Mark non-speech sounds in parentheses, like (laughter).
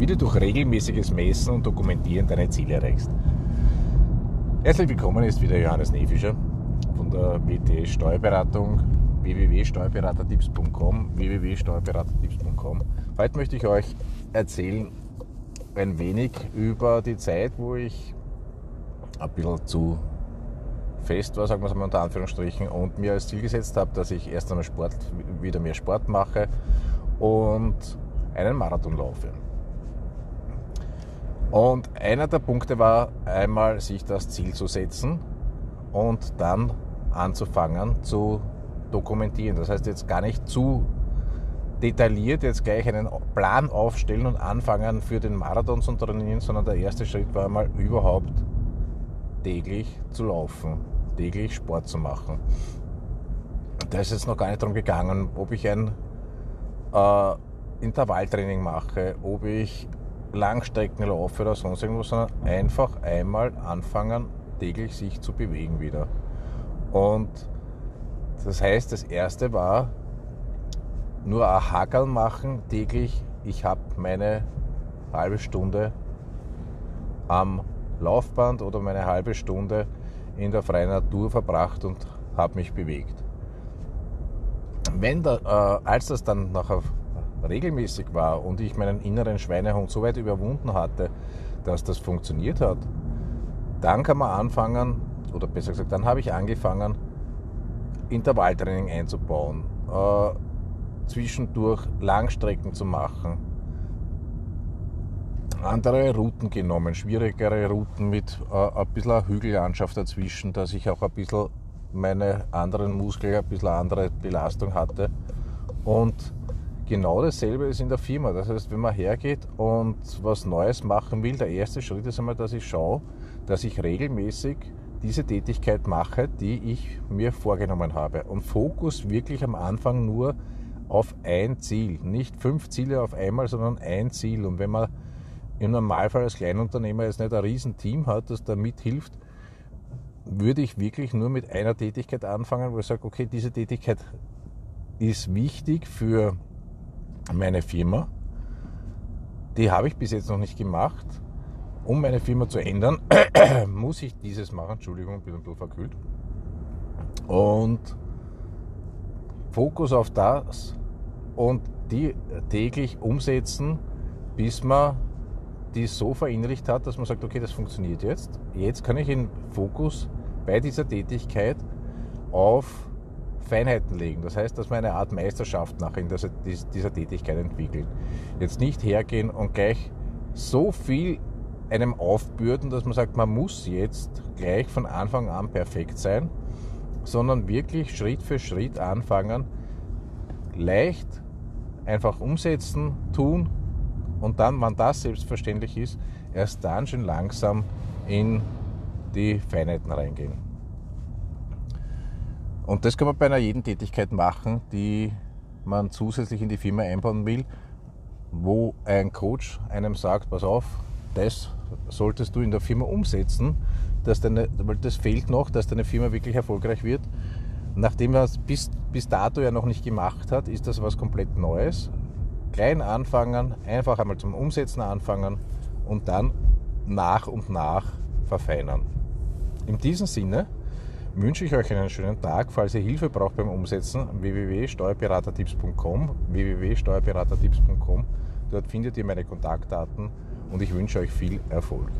wie du durch regelmäßiges Messen und Dokumentieren deine Ziele erreichst. Herzlich willkommen, ist wieder Johannes Nefischer von der WT Steuerberatung www.steuerberatertipps.com www.steuerberatertipps.com Heute möchte ich euch erzählen ein wenig über die Zeit, wo ich ein bisschen zu fest war, sagen wir es mal unter Anführungsstrichen, und mir als Ziel gesetzt habe, dass ich erst einmal Sport, wieder mehr Sport mache und einen Marathon laufe. Und einer der Punkte war einmal, sich das Ziel zu setzen und dann anzufangen zu dokumentieren. Das heißt jetzt gar nicht zu detailliert jetzt gleich einen Plan aufstellen und anfangen für den Marathon zu trainieren, sondern der erste Schritt war einmal überhaupt täglich zu laufen, täglich Sport zu machen. Da ist jetzt noch gar nicht darum gegangen, ob ich ein äh, Intervalltraining mache, ob ich Langstrecken laufe oder sonst irgendwas, sondern einfach einmal anfangen, täglich sich zu bewegen wieder. Und das heißt, das erste war nur ein Hackerl machen täglich. Ich habe meine halbe Stunde am Laufband oder meine halbe Stunde in der freien Natur verbracht und habe mich bewegt. Wenn da, äh, als das dann nachher regelmäßig war und ich meinen inneren Schweinehund so weit überwunden hatte, dass das funktioniert hat, dann kann man anfangen, oder besser gesagt, dann habe ich angefangen, Intervalltraining einzubauen, äh, zwischendurch Langstrecken zu machen, andere Routen genommen, schwierigere Routen mit äh, ein bisschen Hügellandschaft dazwischen, dass ich auch ein bisschen meine anderen Muskeln, ein bisschen andere Belastung hatte. Und genau dasselbe ist in der Firma. Das heißt, wenn man hergeht und was Neues machen will, der erste Schritt ist einmal, dass ich schaue, dass ich regelmäßig diese Tätigkeit mache, die ich mir vorgenommen habe. Und Fokus wirklich am Anfang nur auf ein Ziel. Nicht fünf Ziele auf einmal, sondern ein Ziel. Und wenn man im Normalfall als Kleinunternehmer jetzt nicht ein Riesenteam hat, das da mithilft, würde ich wirklich nur mit einer Tätigkeit anfangen, wo ich sage, okay, diese Tätigkeit ist wichtig für meine Firma. Die habe ich bis jetzt noch nicht gemacht. Um meine Firma zu ändern, (clears throat) muss ich dieses machen. Entschuldigung, bin ein bisschen verkühlt. Und Fokus auf das und die täglich umsetzen, bis man die so verinnerlicht hat, dass man sagt, okay, das funktioniert jetzt. Jetzt kann ich den Fokus bei dieser Tätigkeit auf Feinheiten legen. Das heißt, dass man eine Art Meisterschaft nachher in dieser, dieser Tätigkeit entwickelt. Jetzt nicht hergehen und gleich so viel einem aufbürden, dass man sagt, man muss jetzt gleich von Anfang an perfekt sein, sondern wirklich Schritt für Schritt anfangen, leicht einfach umsetzen, tun und dann, wenn das selbstverständlich ist, erst dann schon langsam in die Feinheiten reingehen. Und das kann man bei einer jeden Tätigkeit machen, die man zusätzlich in die Firma einbauen will, wo ein Coach einem sagt, pass auf, das solltest du in der Firma umsetzen, dass deine, weil das fehlt noch, dass deine Firma wirklich erfolgreich wird. Nachdem er es bis, bis dato ja noch nicht gemacht hat, ist das was komplett Neues. Klein anfangen, einfach einmal zum Umsetzen anfangen und dann nach und nach verfeinern. In diesem Sinne wünsche ich euch einen schönen Tag. Falls ihr Hilfe braucht beim Umsetzen, www.steuerberatertipps.com, www.steuerberatertipps.com. Dort findet ihr meine Kontaktdaten und ich wünsche euch viel Erfolg.